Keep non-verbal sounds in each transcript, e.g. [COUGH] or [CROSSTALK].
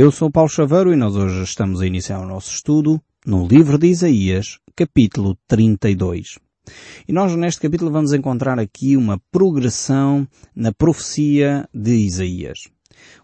Eu sou Paulo Chaveiro e nós hoje estamos a iniciar o nosso estudo no livro de Isaías, capítulo 32. E nós neste capítulo vamos encontrar aqui uma progressão na profecia de Isaías.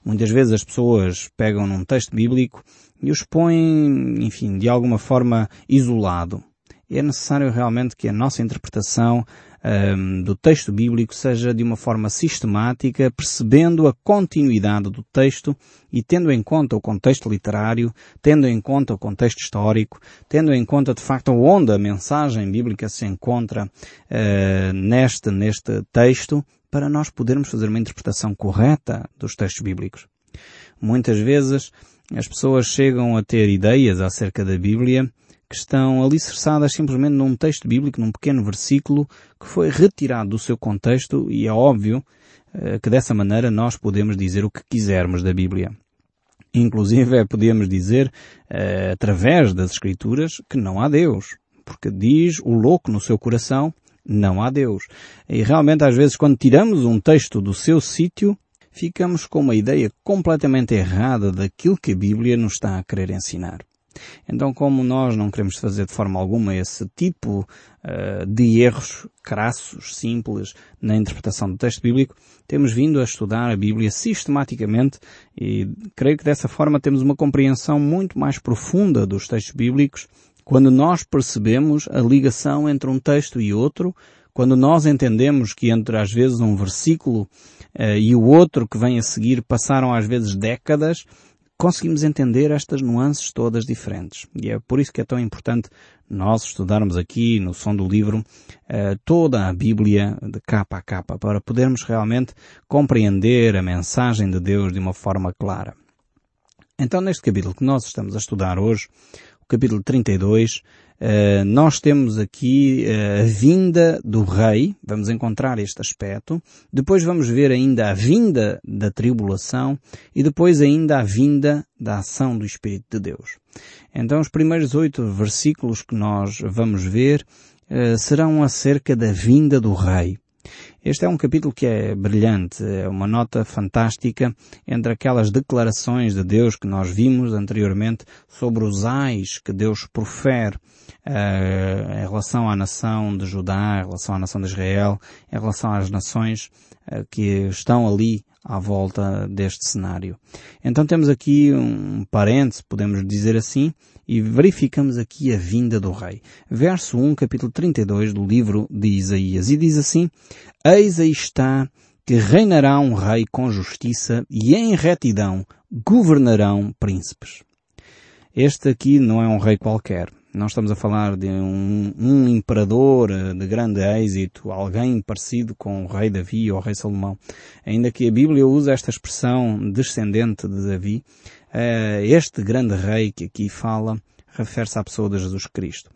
Muitas vezes as pessoas pegam num texto bíblico e os põem, enfim, de alguma forma isolado. É necessário realmente que a nossa interpretação um, do texto bíblico seja de uma forma sistemática, percebendo a continuidade do texto e tendo em conta o contexto literário, tendo em conta o contexto histórico, tendo em conta de facto onde a mensagem bíblica se encontra uh, neste, neste texto, para nós podermos fazer uma interpretação correta dos textos bíblicos. Muitas vezes as pessoas chegam a ter ideias acerca da Bíblia que estão alicerçadas simplesmente num texto bíblico, num pequeno versículo que foi retirado do seu contexto e é óbvio eh, que dessa maneira nós podemos dizer o que quisermos da Bíblia. Inclusive é, podemos dizer, eh, através das Escrituras, que não há Deus. Porque diz o louco no seu coração, não há Deus. E realmente às vezes quando tiramos um texto do seu sítio, ficamos com uma ideia completamente errada daquilo que a Bíblia nos está a querer ensinar. Então, como nós não queremos fazer de forma alguma esse tipo uh, de erros crassos, simples, na interpretação do texto bíblico, temos vindo a estudar a Bíblia sistematicamente e creio que dessa forma temos uma compreensão muito mais profunda dos textos bíblicos quando nós percebemos a ligação entre um texto e outro, quando nós entendemos que entre às vezes um versículo uh, e o outro que vem a seguir passaram às vezes décadas, conseguimos entender estas nuances todas diferentes. E é por isso que é tão importante nós estudarmos aqui no som do livro uh, toda a Bíblia de capa a capa para podermos realmente compreender a mensagem de Deus de uma forma clara. Então neste capítulo que nós estamos a estudar hoje, o capítulo 32, uh, nós temos aqui uh, a vinda do rei, vamos encontrar este aspecto, depois vamos ver ainda a vinda da tribulação e depois ainda a vinda da ação do Espírito de Deus. Então os primeiros oito versículos que nós vamos ver uh, serão acerca da vinda do rei. Este é um capítulo que é brilhante, é uma nota fantástica entre aquelas declarações de Deus que nós vimos anteriormente sobre os ais que Deus profere uh, em relação à nação de Judá, em relação à nação de Israel, em relação às nações uh, que estão ali à volta deste cenário. Então temos aqui um parêntese, podemos dizer assim, e verificamos aqui a vinda do rei. Verso 1, capítulo 32 do livro de Isaías. E diz assim, Eis aí está que reinará um rei com justiça e em retidão governarão príncipes. Este aqui não é um rei qualquer. Não estamos a falar de um, um, imperador eh, de grande êxito, alguém parecido com o rei Davi ou o rei Salomão. Ainda que a Bíblia use esta expressão descendente de Davi, este grande rei que aqui fala refere-se à pessoa de Jesus Cristo.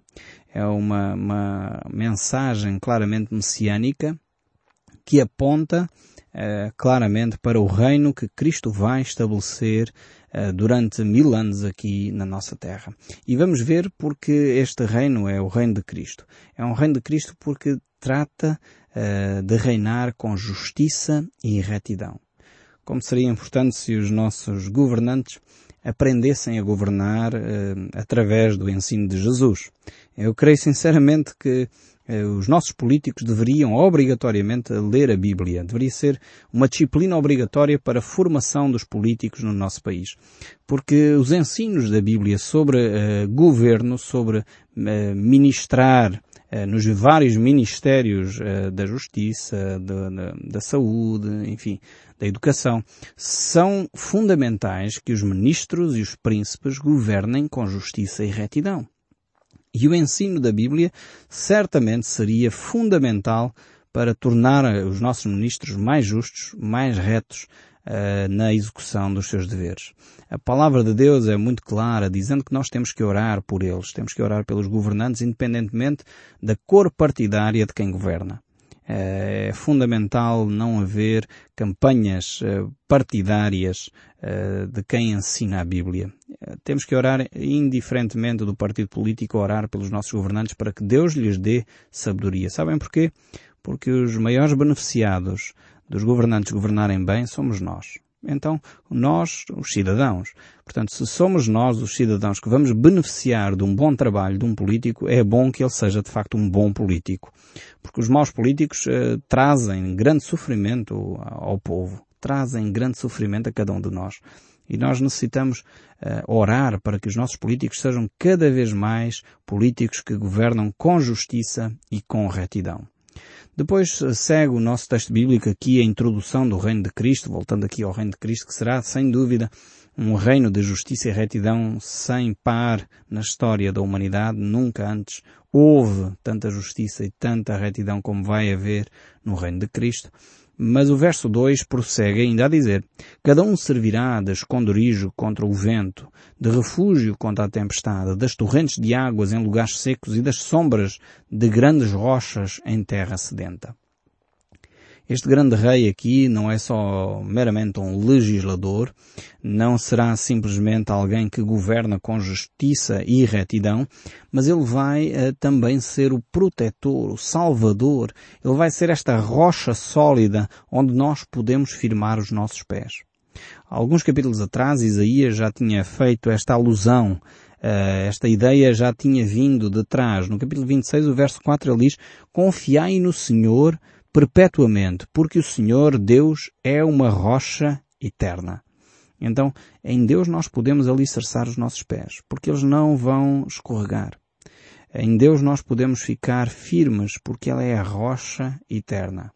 É uma, uma mensagem claramente messiânica que aponta uh, claramente para o reino que Cristo vai estabelecer uh, durante mil anos aqui na nossa terra. E vamos ver porque este reino é o reino de Cristo. É um reino de Cristo porque trata de reinar com justiça e retidão. Como seria importante se os nossos governantes aprendessem a governar através do ensino de Jesus. Eu creio sinceramente que eh, os nossos políticos deveriam obrigatoriamente ler a Bíblia. Deveria ser uma disciplina obrigatória para a formação dos políticos no nosso país. Porque os ensinos da Bíblia sobre uh, governo, sobre ministrar nos vários ministérios da justiça, da, da, da saúde, enfim, da educação, são fundamentais que os ministros e os príncipes governem com justiça e retidão. E o ensino da Bíblia certamente seria fundamental para tornar os nossos ministros mais justos, mais retos uh, na execução dos seus deveres. A palavra de Deus é muito clara, dizendo que nós temos que orar por eles, temos que orar pelos governantes, independentemente da cor partidária de quem governa. É fundamental não haver campanhas eh, partidárias eh, de quem ensina a Bíblia. Eh, temos que orar, indiferentemente do partido político, orar pelos nossos governantes para que Deus lhes dê sabedoria. Sabem porquê? Porque os maiores beneficiados dos governantes governarem bem somos nós. Então, nós, os cidadãos. Portanto, se somos nós, os cidadãos, que vamos beneficiar de um bom trabalho de um político, é bom que ele seja de facto um bom político. Porque os maus políticos eh, trazem grande sofrimento ao povo. Trazem grande sofrimento a cada um de nós. E nós necessitamos uh, orar para que os nossos políticos sejam cada vez mais políticos que governam com justiça e com retidão. Depois eh, segue o nosso texto bíblico aqui a introdução do reino de Cristo, voltando aqui ao reino de Cristo, que será, sem dúvida, um reino de justiça e retidão sem par na história da humanidade. Nunca antes houve tanta justiça e tanta retidão como vai haver no reino de Cristo. Mas o verso 2 prossegue ainda a dizer, Cada um servirá de esconderijo contra o vento, de refúgio contra a tempestade, das torrentes de águas em lugares secos e das sombras de grandes rochas em terra sedenta. Este grande rei aqui não é só meramente um legislador, não será simplesmente alguém que governa com justiça e retidão, mas ele vai uh, também ser o protetor, o salvador, ele vai ser esta rocha sólida onde nós podemos firmar os nossos pés. Alguns capítulos atrás, Isaías já tinha feito esta alusão Uh, esta ideia já tinha vindo de trás. No capítulo 26, o verso 4, ele diz, Confiai no Senhor perpetuamente, porque o Senhor Deus é uma rocha eterna. Então, em Deus nós podemos alicerçar os nossos pés, porque eles não vão escorregar. Em Deus nós podemos ficar firmes, porque Ele é a rocha eterna.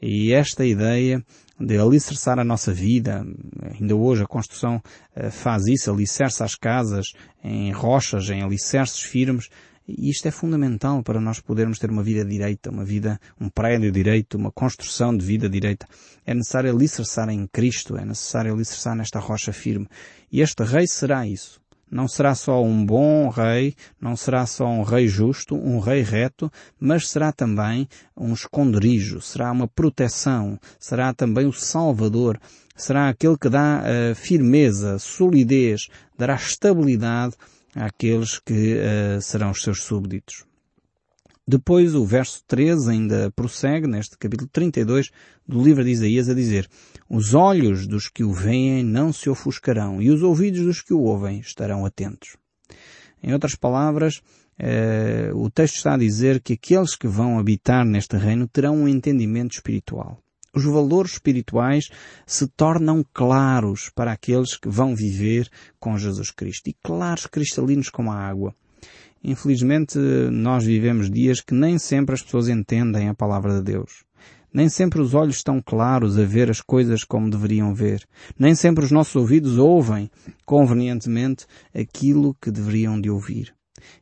E esta ideia de alicerçar a nossa vida, ainda hoje a construção eh, faz isso, alicerça as casas em rochas, em alicerces firmes, e isto é fundamental para nós podermos ter uma vida direita, uma vida, um prédio direito, uma construção de vida direita. É necessário alicerçar em Cristo, é necessário alicerçar nesta rocha firme. E este rei será isso. Não será só um bom rei, não será só um rei justo, um rei reto, mas será também um esconderijo, será uma proteção, será também o Salvador, será aquele que dá uh, firmeza, solidez, dará estabilidade àqueles que uh, serão os seus súbditos. Depois o verso 13 ainda prossegue neste capítulo 32 do livro de Isaías a dizer Os olhos dos que o veem não se ofuscarão e os ouvidos dos que o ouvem estarão atentos. Em outras palavras, eh, o texto está a dizer que aqueles que vão habitar neste reino terão um entendimento espiritual os valores espirituais se tornam claros para aqueles que vão viver com Jesus Cristo e claros, cristalinos como a água. Infelizmente, nós vivemos dias que nem sempre as pessoas entendem a palavra de Deus. Nem sempre os olhos estão claros a ver as coisas como deveriam ver. Nem sempre os nossos ouvidos ouvem convenientemente aquilo que deveriam de ouvir.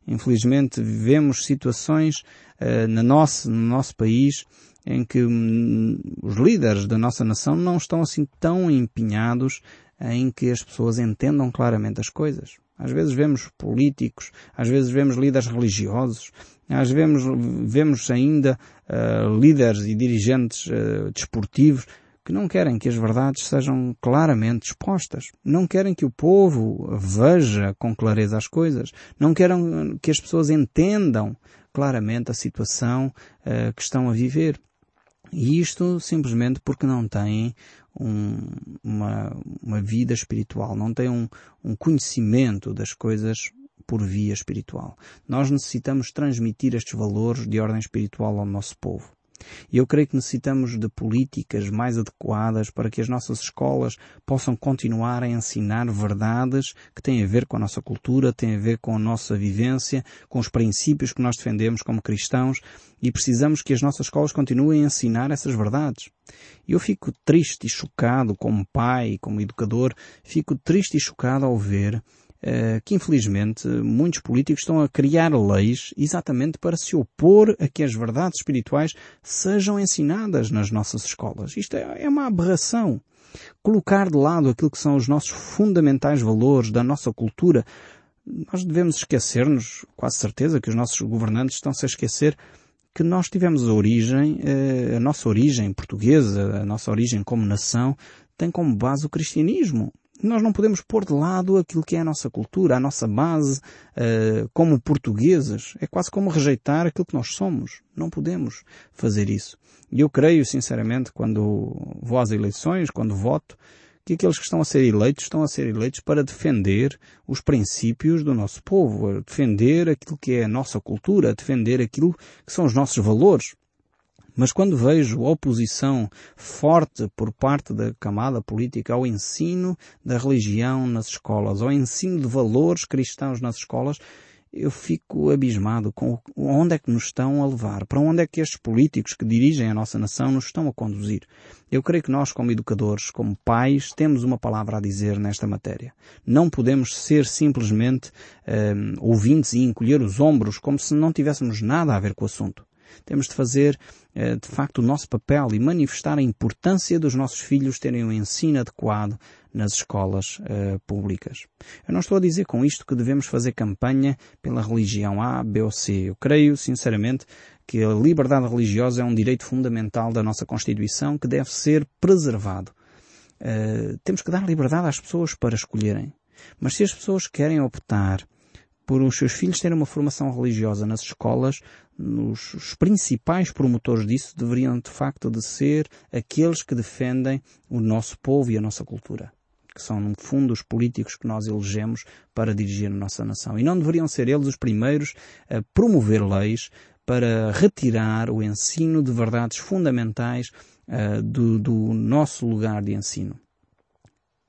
Infelizmente vivemos situações uh, no, nosso, no nosso país em que hum, os líderes da nossa nação não estão assim tão empenhados em que as pessoas entendam claramente as coisas. Às vezes vemos políticos, às vezes vemos líderes religiosos, às vezes vemos ainda uh, líderes e dirigentes uh, desportivos que não querem que as verdades sejam claramente expostas. Não querem que o povo veja com clareza as coisas. Não querem que as pessoas entendam claramente a situação uh, que estão a viver. E isto simplesmente porque não têm um, uma, uma vida espiritual, não têm um, um conhecimento das coisas por via espiritual. Nós necessitamos transmitir estes valores de ordem espiritual ao nosso povo. E eu creio que necessitamos de políticas mais adequadas para que as nossas escolas possam continuar a ensinar verdades que têm a ver com a nossa cultura, têm a ver com a nossa vivência, com os princípios que nós defendemos como cristãos e precisamos que as nossas escolas continuem a ensinar essas verdades. Eu fico triste e chocado como pai, como educador, fico triste e chocado ao ver que infelizmente muitos políticos estão a criar leis exatamente para se opor a que as verdades espirituais sejam ensinadas nas nossas escolas. Isto é, é uma aberração. Colocar de lado aquilo que são os nossos fundamentais valores da nossa cultura. Nós devemos esquecer-nos, quase certeza, que os nossos governantes estão-se a esquecer que nós tivemos a origem, eh, a nossa origem portuguesa, a nossa origem como nação, tem como base o cristianismo. Nós não podemos pôr de lado aquilo que é a nossa cultura, a nossa base, uh, como portugueses. É quase como rejeitar aquilo que nós somos. Não podemos fazer isso. E eu creio, sinceramente, quando vou às eleições, quando voto, que aqueles que estão a ser eleitos estão a ser eleitos para defender os princípios do nosso povo, defender aquilo que é a nossa cultura, defender aquilo que são os nossos valores. Mas quando vejo oposição forte por parte da camada política ao ensino da religião nas escolas, ao ensino de valores cristãos nas escolas, eu fico abismado com onde é que nos estão a levar, para onde é que estes políticos que dirigem a nossa nação nos estão a conduzir. Eu creio que nós, como educadores, como pais, temos uma palavra a dizer nesta matéria. Não podemos ser simplesmente um, ouvintes e encolher os ombros como se não tivéssemos nada a ver com o assunto. Temos de fazer, eh, de facto, o nosso papel e manifestar a importância dos nossos filhos terem um ensino adequado nas escolas uh, públicas. Eu não estou a dizer com isto que devemos fazer campanha pela religião A, B ou C. Eu creio, sinceramente, que a liberdade religiosa é um direito fundamental da nossa Constituição que deve ser preservado. Uh, temos que dar liberdade às pessoas para escolherem. Mas se as pessoas querem optar por os seus filhos terem uma formação religiosa nas escolas, nos, os principais promotores disso deveriam de facto de ser aqueles que defendem o nosso povo e a nossa cultura. Que são, no fundo, os políticos que nós elegemos para dirigir a nossa nação. E não deveriam ser eles os primeiros a promover leis para retirar o ensino de verdades fundamentais uh, do, do nosso lugar de ensino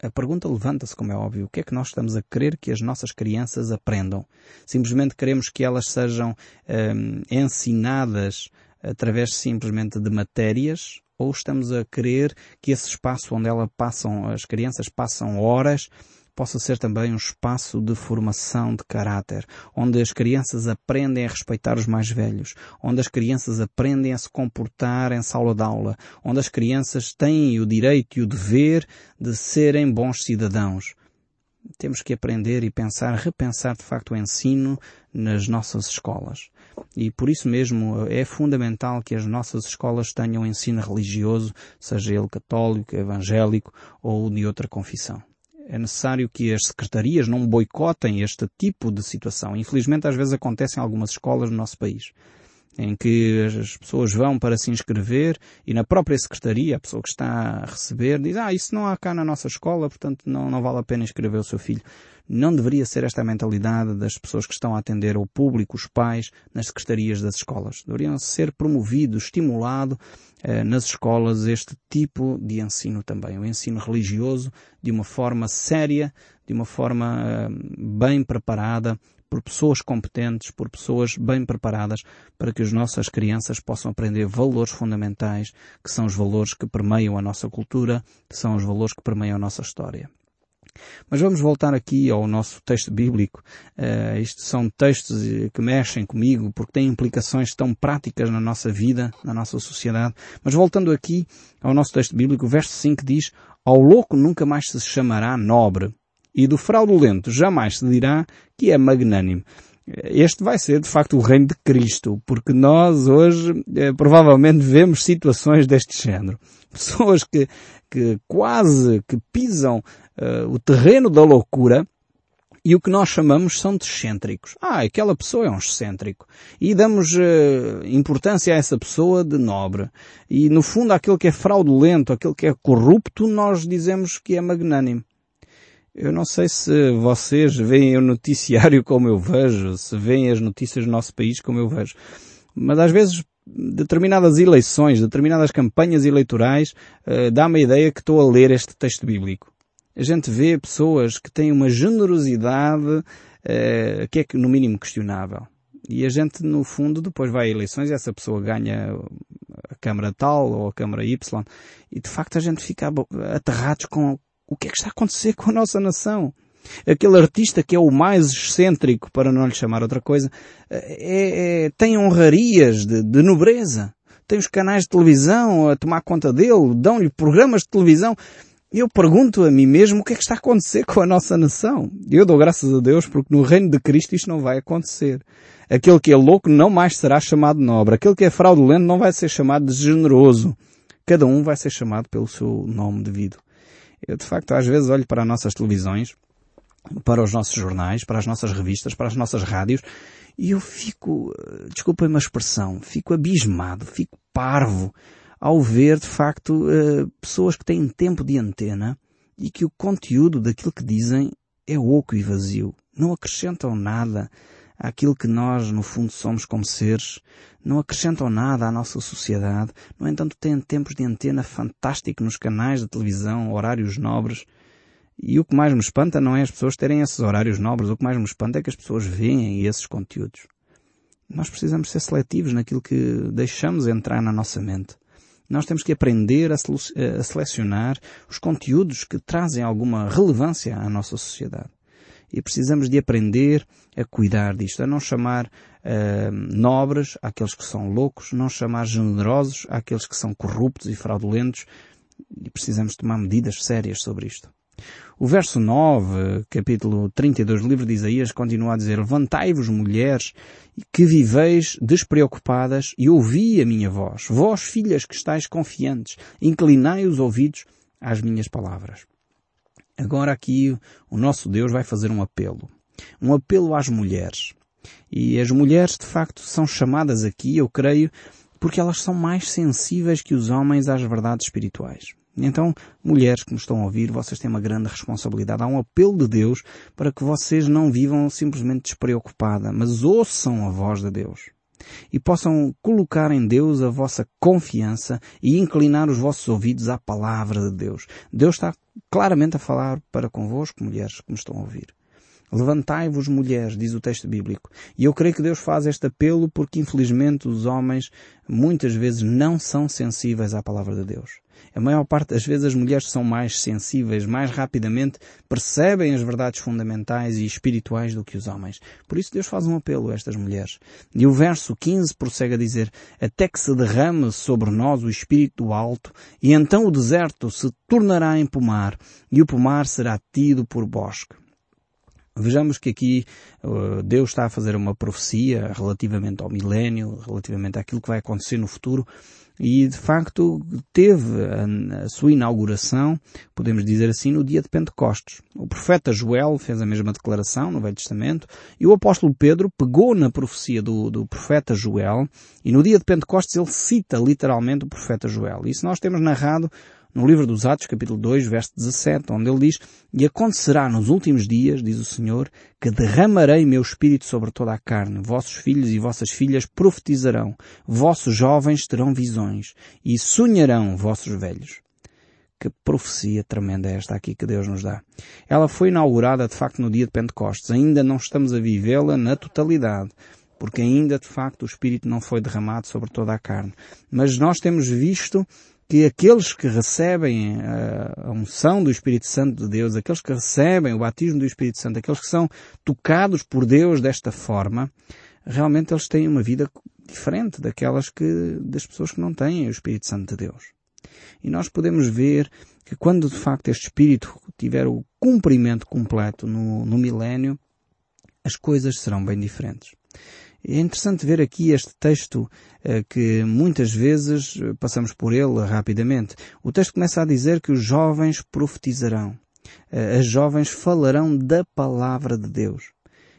a pergunta levanta-se, como é óbvio, o que é que nós estamos a querer que as nossas crianças aprendam? Simplesmente queremos que elas sejam um, ensinadas através simplesmente de matérias ou estamos a querer que esse espaço onde elas passam, as crianças passam horas, possa ser também um espaço de formação de caráter, onde as crianças aprendem a respeitar os mais velhos, onde as crianças aprendem a se comportar em sala de aula, onde as crianças têm o direito e o dever de serem bons cidadãos. Temos que aprender e pensar, repensar de facto o ensino nas nossas escolas. E por isso mesmo é fundamental que as nossas escolas tenham ensino religioso, seja ele católico, evangélico ou de outra confissão é necessário que as secretarias não boicotem este tipo de situação. Infelizmente, às vezes acontece em algumas escolas no nosso país, em que as pessoas vão para se inscrever e na própria secretaria, a pessoa que está a receber diz, ah, isso não há cá na nossa escola, portanto não, não vale a pena inscrever o seu filho. Não deveria ser esta a mentalidade das pessoas que estão a atender ao público, os pais, nas secretarias das escolas. Deveriam ser promovido, estimulado eh, nas escolas este tipo de ensino também. O ensino religioso de uma forma séria, de uma forma eh, bem preparada, por pessoas competentes, por pessoas bem preparadas, para que as nossas crianças possam aprender valores fundamentais, que são os valores que permeiam a nossa cultura, que são os valores que permeiam a nossa história. Mas vamos voltar aqui ao nosso texto bíblico. Uh, isto são textos que mexem comigo porque têm implicações tão práticas na nossa vida, na nossa sociedade. Mas voltando aqui ao nosso texto bíblico, o verso 5 diz, ao louco nunca mais se chamará nobre e do fraudulento jamais se dirá que é magnânimo. Este vai ser, de facto, o reino de Cristo, porque nós hoje eh, provavelmente vemos situações deste género. [LAUGHS] Pessoas que, que quase que pisam uh, o terreno da loucura e o que nós chamamos são de excêntricos. Ah, aquela pessoa é um excêntrico. E damos uh, importância a essa pessoa de nobre. E no fundo aquele que é fraudulento, aquele que é corrupto, nós dizemos que é magnânimo. Eu não sei se vocês veem o noticiário [LAUGHS] como eu vejo, se veem as notícias do nosso país como eu vejo. Mas às vezes determinadas eleições, determinadas campanhas eleitorais, uh, dá-me a ideia que estou a ler este texto bíblico. A gente vê pessoas que têm uma generosidade uh, que é no mínimo questionável. E a gente, no fundo, depois vai a eleições e essa pessoa ganha a Câmara tal ou a Câmara Y. E de facto a gente fica aterrados com o que é que está a acontecer com a nossa nação. Aquele artista que é o mais excêntrico, para não lhe chamar outra coisa, é, é, tem honrarias de, de nobreza. Tem os canais de televisão a tomar conta dele, dão-lhe programas de televisão. Eu pergunto a mim mesmo o que é que está a acontecer com a nossa nação. Eu dou graças a Deus porque no reino de Cristo isto não vai acontecer. Aquele que é louco não mais será chamado nobre. Aquele que é fraudulento não vai ser chamado de generoso. Cada um vai ser chamado pelo seu nome devido. Eu de facto às vezes olho para as nossas televisões para os nossos jornais, para as nossas revistas, para as nossas rádios, e eu fico, desculpem a expressão, fico abismado, fico parvo ao ver, de facto, eh, pessoas que têm tempo de antena e que o conteúdo daquilo que dizem é oco e vazio. Não acrescentam nada àquilo que nós, no fundo, somos como seres, não acrescentam nada à nossa sociedade. No entanto, têm tempos de antena fantástico nos canais de televisão, horários nobres. E o que mais me espanta não é as pessoas terem esses horários nobres, o que mais me espanta é que as pessoas veem esses conteúdos. Nós precisamos ser seletivos naquilo que deixamos entrar na nossa mente. Nós temos que aprender a, selecionar os conteúdos que trazem alguma relevância à nossa sociedade. E precisamos de aprender a cuidar disto, a não chamar uh, nobres àqueles que são loucos, não chamar generosos àqueles que são corruptos e fraudulentos. E precisamos tomar medidas sérias sobre isto. O verso 9, capítulo 32 do livro de Isaías, continua a dizer, Levantai-vos, mulheres, que viveis despreocupadas, e ouvi a minha voz. Vós, filhas que estáis confiantes, inclinai os ouvidos às minhas palavras. Agora aqui o nosso Deus vai fazer um apelo. Um apelo às mulheres. E as mulheres, de facto, são chamadas aqui, eu creio, porque elas são mais sensíveis que os homens às verdades espirituais. Então, mulheres que me estão a ouvir, vocês têm uma grande responsabilidade. Há um apelo de Deus para que vocês não vivam simplesmente despreocupada, mas ouçam a voz de Deus. E possam colocar em Deus a vossa confiança e inclinar os vossos ouvidos à palavra de Deus. Deus está claramente a falar para convosco, mulheres que me estão a ouvir. Levantai-vos, mulheres, diz o texto bíblico. E eu creio que Deus faz este apelo porque, infelizmente, os homens muitas vezes não são sensíveis à palavra de Deus. A maior parte das vezes as mulheres são mais sensíveis, mais rapidamente percebem as verdades fundamentais e espirituais do que os homens. Por isso Deus faz um apelo a estas mulheres. E o verso 15 prossegue a dizer, até que se derrame sobre nós o Espírito do Alto, e então o deserto se tornará em pomar, e o pomar será tido por bosque. Vejamos que aqui uh, Deus está a fazer uma profecia relativamente ao milénio, relativamente àquilo que vai acontecer no futuro, e de facto teve a, sua inauguração, podemos dizer assim, no dia de Pentecostes. O profeta Joel fez a mesma declaração no Velho Testamento e o apóstolo Pedro pegou na profecia do, do profeta Joel e no dia de Pentecostes ele cita literalmente o profeta Joel. Isso nós temos narrado no livro dos Atos, capítulo 2, verso 17, onde ele diz, E acontecerá nos últimos dias, diz o Senhor, que derramarei meu espírito sobre toda a carne. Vossos filhos e vossas filhas profetizarão. Vossos jovens terão visões. E sonharão vossos velhos. Que profecia tremenda é esta aqui que Deus nos dá. Ela foi inaugurada de facto no dia de Pentecostes. Ainda não estamos a vivê-la na totalidade porque ainda de facto o Espírito não foi derramado sobre toda a carne. Mas nós temos visto que aqueles que recebem a unção do Espírito Santo de Deus, aqueles que recebem o batismo do Espírito Santo, aqueles que são tocados por Deus desta forma, realmente eles têm uma vida diferente daquelas que, das pessoas que não têm o Espírito Santo de Deus. E nós podemos ver que quando de facto este Espírito tiver o cumprimento completo no, no milénio, as coisas serão bem diferentes. É interessante ver aqui este texto eh, que muitas vezes eh, passamos por ele rapidamente. O texto começa a dizer que os jovens profetizarão. Eh, as jovens falarão da palavra de Deus.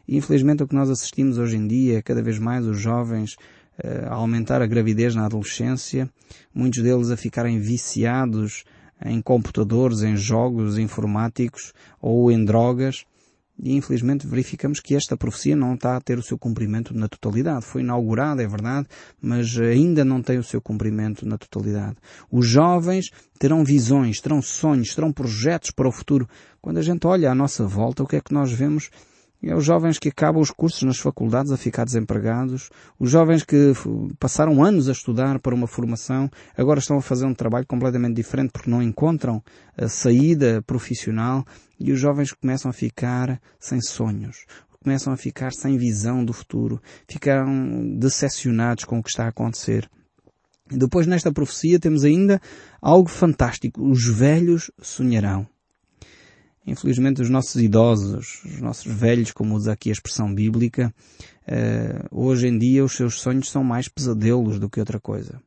E infelizmente o que nós assistimos hoje em dia é cada vez mais os jovens a aumentar a gravidez na adolescência, muitos deles a ficarem viciados em computadores, em jogos informáticos ou em drogas e infelizmente verificamos que esta profecia não está a ter o seu cumprimento na totalidade. Foi inaugurada, é verdade, mas ainda não tem o seu cumprimento na totalidade. Os jovens terão visões, terão sonhos, terão projetos para o futuro. Quando a gente olha à nossa volta, o que é que nós vemos? É os jovens que acabam os cursos nas faculdades a ficar desempregados, os jovens que passaram anos a estudar para uma formação, agora estão a fazer um trabalho completamente diferente porque não encontram a saída profissional e os jovens começam a ficar sem sonhos, começam a ficar sem visão do futuro, ficaram decepcionados com o que está a acontecer. Depois nesta profecia temos ainda algo fantástico. Os velhos sonharão. Infelizmente os nossos idosos, os nossos velhos, como usa aqui a expressão bíblica, uh, hoje em dia os seus sonhos são mais pesadelos do que outra coisa.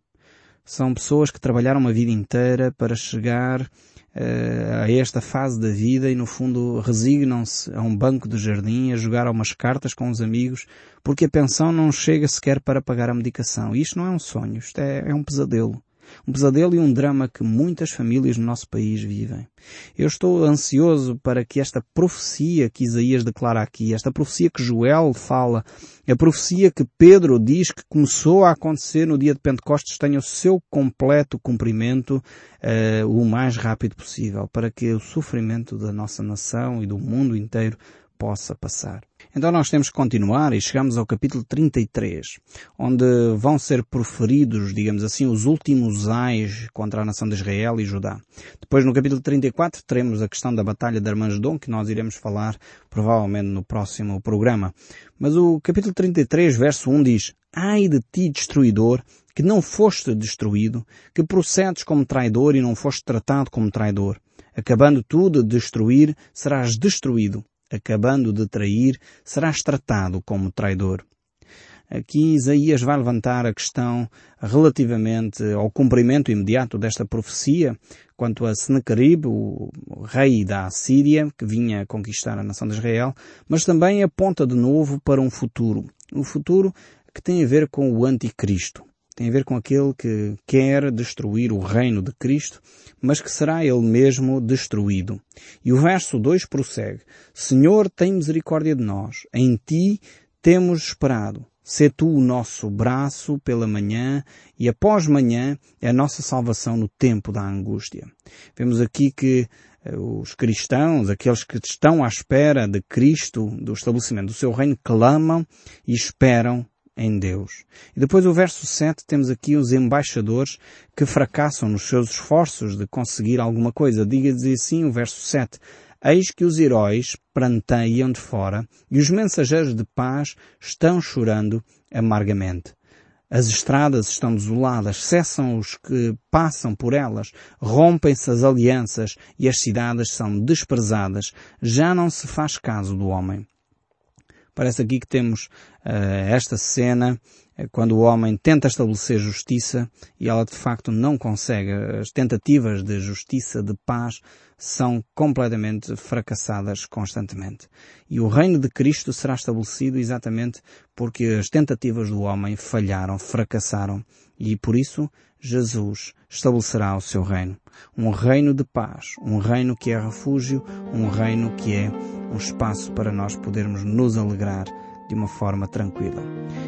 São pessoas que trabalharam uma vida inteira para chegar uh, a esta fase da vida e no fundo resignam-se a um banco de jardim, a jogar umas cartas com os amigos, porque a pensão não chega sequer para pagar a medicação. Isto não é um sonho, isto é, é um pesadelo. Um pesadelo e um drama que muitas famílias no nosso país vivem. Eu estou ansioso para que esta profecia que Isaías declara aqui, esta profecia que Joel fala, a profecia que Pedro diz que começou a acontecer no dia de Pentecostes tenha o seu completo cumprimento uh, o mais rápido possível, para que o sofrimento da nossa nação e do mundo inteiro possa passar. Então nós temos que continuar e chegamos ao capítulo 33, onde vão ser proferidos, digamos assim, os últimos ais contra a nação de Israel e Judá. Depois no capítulo 34 teremos a questão da batalha de Armagedon, que nós iremos falar provavelmente no próximo programa. Mas o capítulo 33, verso 1 diz, Ai de ti, destruidor, que não foste destruído, que procedes como traidor e não foste tratado como traidor. Acabando tu de destruir, serás destruído acabando de trair, serás tratado como traidor. Aqui Isaías vai levantar a questão relativamente ao cumprimento imediato desta profecia quanto a Senaquerib, o rei da Síria, que vinha conquistar a nação de Israel, mas também aponta de novo para um futuro. Um futuro que tem a ver com o anticristo. Tem a ver com aquele que quer destruir o reino de Cristo, mas que será ele mesmo destruído. E o verso 2 prossegue. Senhor, tem misericórdia de nós. Em ti temos esperado. Sê tu o nosso braço pela manhã e após manhã é a nossa salvação no tempo da angústia. Vemos aqui que eh, os cristãos, aqueles que estão à espera de Cristo, do estabelecimento do seu reino, clamam e esperam em Deus. E depois o verso 7 temos aqui os embaixadores que fracassam nos seus esforços de conseguir alguma coisa. Diga-lhes assim o verso 7. Eis que os heróis pranteiam de fora e os mensageiros de paz estão chorando amargamente. As estradas estão desoladas, cessam os que passam por elas, rompem-se as alianças e as cidades são desprezadas. Já não se faz caso do homem. Parece aqui que temos uh, esta cena uh, quando o homem tenta estabelecer justiça e ela de facto não consegue. As tentativas de justiça, de paz, são completamente fracassadas constantemente. E o reino de Cristo será estabelecido exatamente porque as tentativas do homem falharam, fracassaram. E por isso Jesus estabelecerá o seu reino. Um reino de paz, um reino que é refúgio, um reino que é um espaço para nós podermos nos alegrar de uma forma tranquila.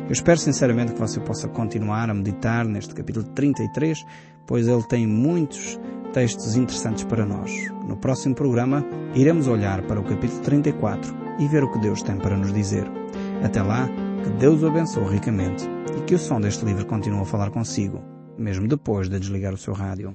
Eu espero sinceramente que você possa continuar a meditar neste capítulo 33, pois ele tem muitos textos interessantes para nós. No próximo programa, iremos olhar para o capítulo 34 e ver o que Deus tem para nos dizer. Até lá, que Deus o abençoe ricamente e que o som deste livro continue a falar consigo mesmo depois de desligar o seu rádio.